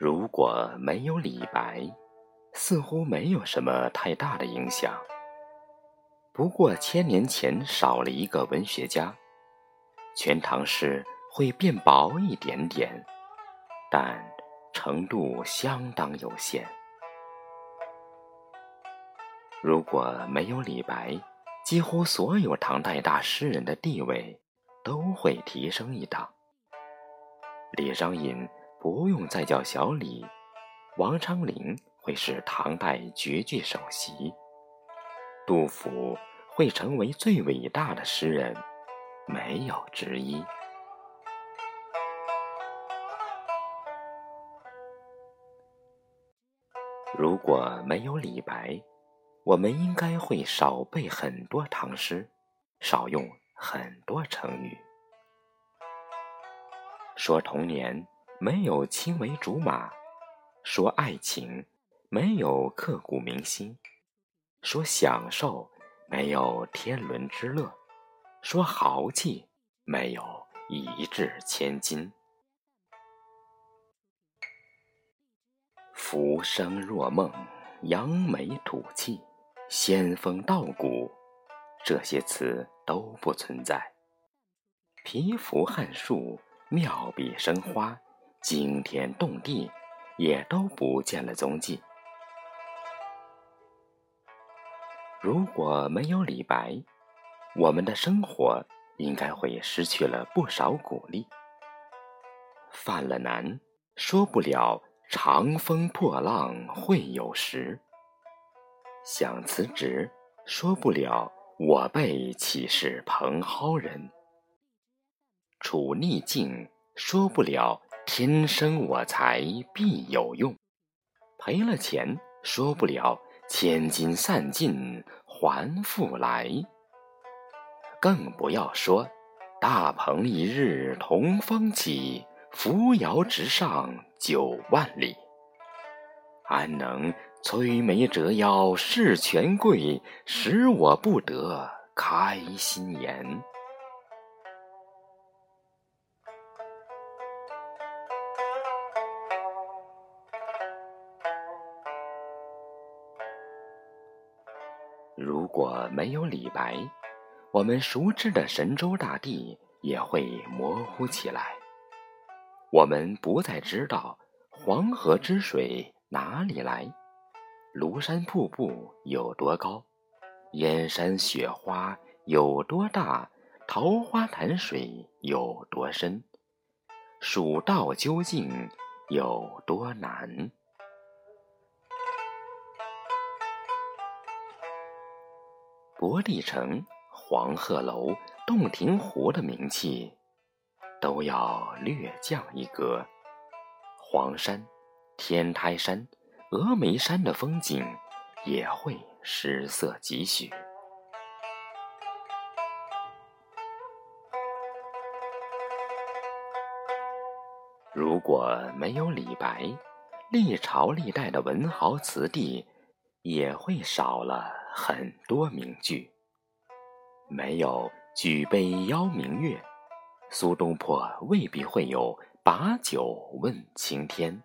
如果没有李白，似乎没有什么太大的影响。不过千年前少了一个文学家，全唐诗会变薄一点点，但程度相当有限。如果没有李白，几乎所有唐代大诗人的地位都会提升一档。李商隐。不用再叫小李，王昌龄会是唐代绝句首席，杜甫会成为最伟大的诗人，没有之一。如果没有李白，我们应该会少背很多唐诗，少用很多成语。说童年。没有青梅竹马，说爱情；没有刻骨铭心，说享受；没有天伦之乐，说豪气；没有一掷千金。浮生若梦，扬眉吐气，仙风道骨，这些词都不存在。蚍蜉撼树，妙笔生花。惊天动地，也都不见了踪迹。如果没有李白，我们的生活应该会失去了不少鼓励。犯了难，说不了“长风破浪会有时”；想辞职，说不了“我辈岂是蓬蒿人”；处逆境，说不了。天生我材必有用，赔了钱说不了千金散尽还复来，更不要说大鹏一日同风起，扶摇直上九万里。安能摧眉折腰事权贵，使我不得开心颜？如果没有李白，我们熟知的神州大地也会模糊起来。我们不再知道黄河之水哪里来，庐山瀑布有多高，燕山雪花有多大，桃花潭水有多深，蜀道究竟有多难。博帝城、黄鹤楼、洞庭湖的名气都要略降一格，黄山、天台山、峨眉山的风景也会失色几许。如果没有李白，历朝历代的文豪词帝也会少了。很多名句，没有举杯邀明月，苏东坡未必会有把酒问青天；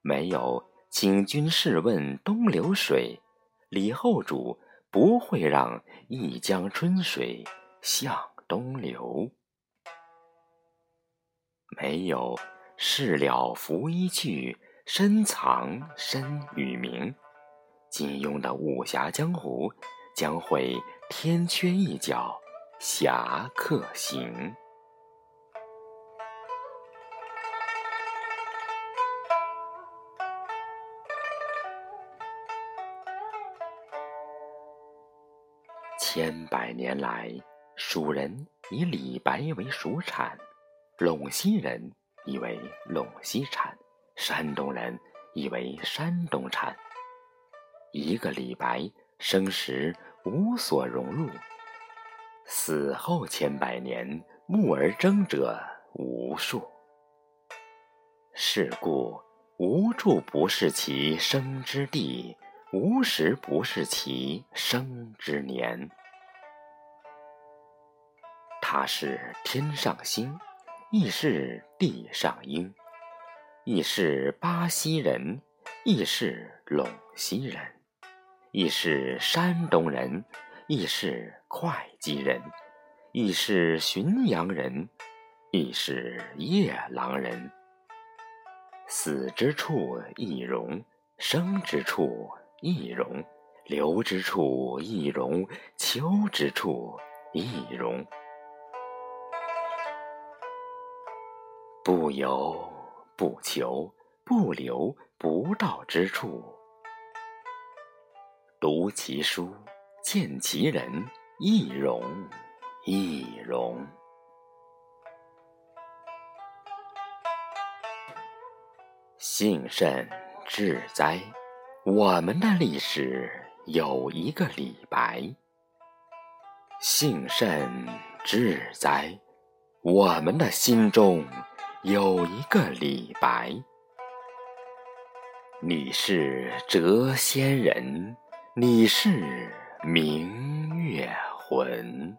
没有请君试问东流水，李后主不会让一江春水向东流；没有事了拂衣去，深藏身与名。金庸的武侠江湖将会天缺一角，侠客行。千百年来，蜀人以李白为蜀产，陇西人以为陇西产，山东人以为山东产。一个李白生时无所融入，死后千百年慕而争者无数。是故无处不是其生之地，无时不是其生之年。他是天上星，亦是地上英。亦是巴西人，亦是陇西人，亦是山东人，亦是会稽人，亦是浔阳人，亦是夜郎人。死之处亦荣，生之处亦荣，留之处亦荣，求之处亦荣。不由。不求不留不到之处，读其书，见其人，亦容亦容。幸甚至哉！我们的历史有一个李白。幸甚至哉！我们的心中。有一个李白，你是谪仙人，你是明月魂。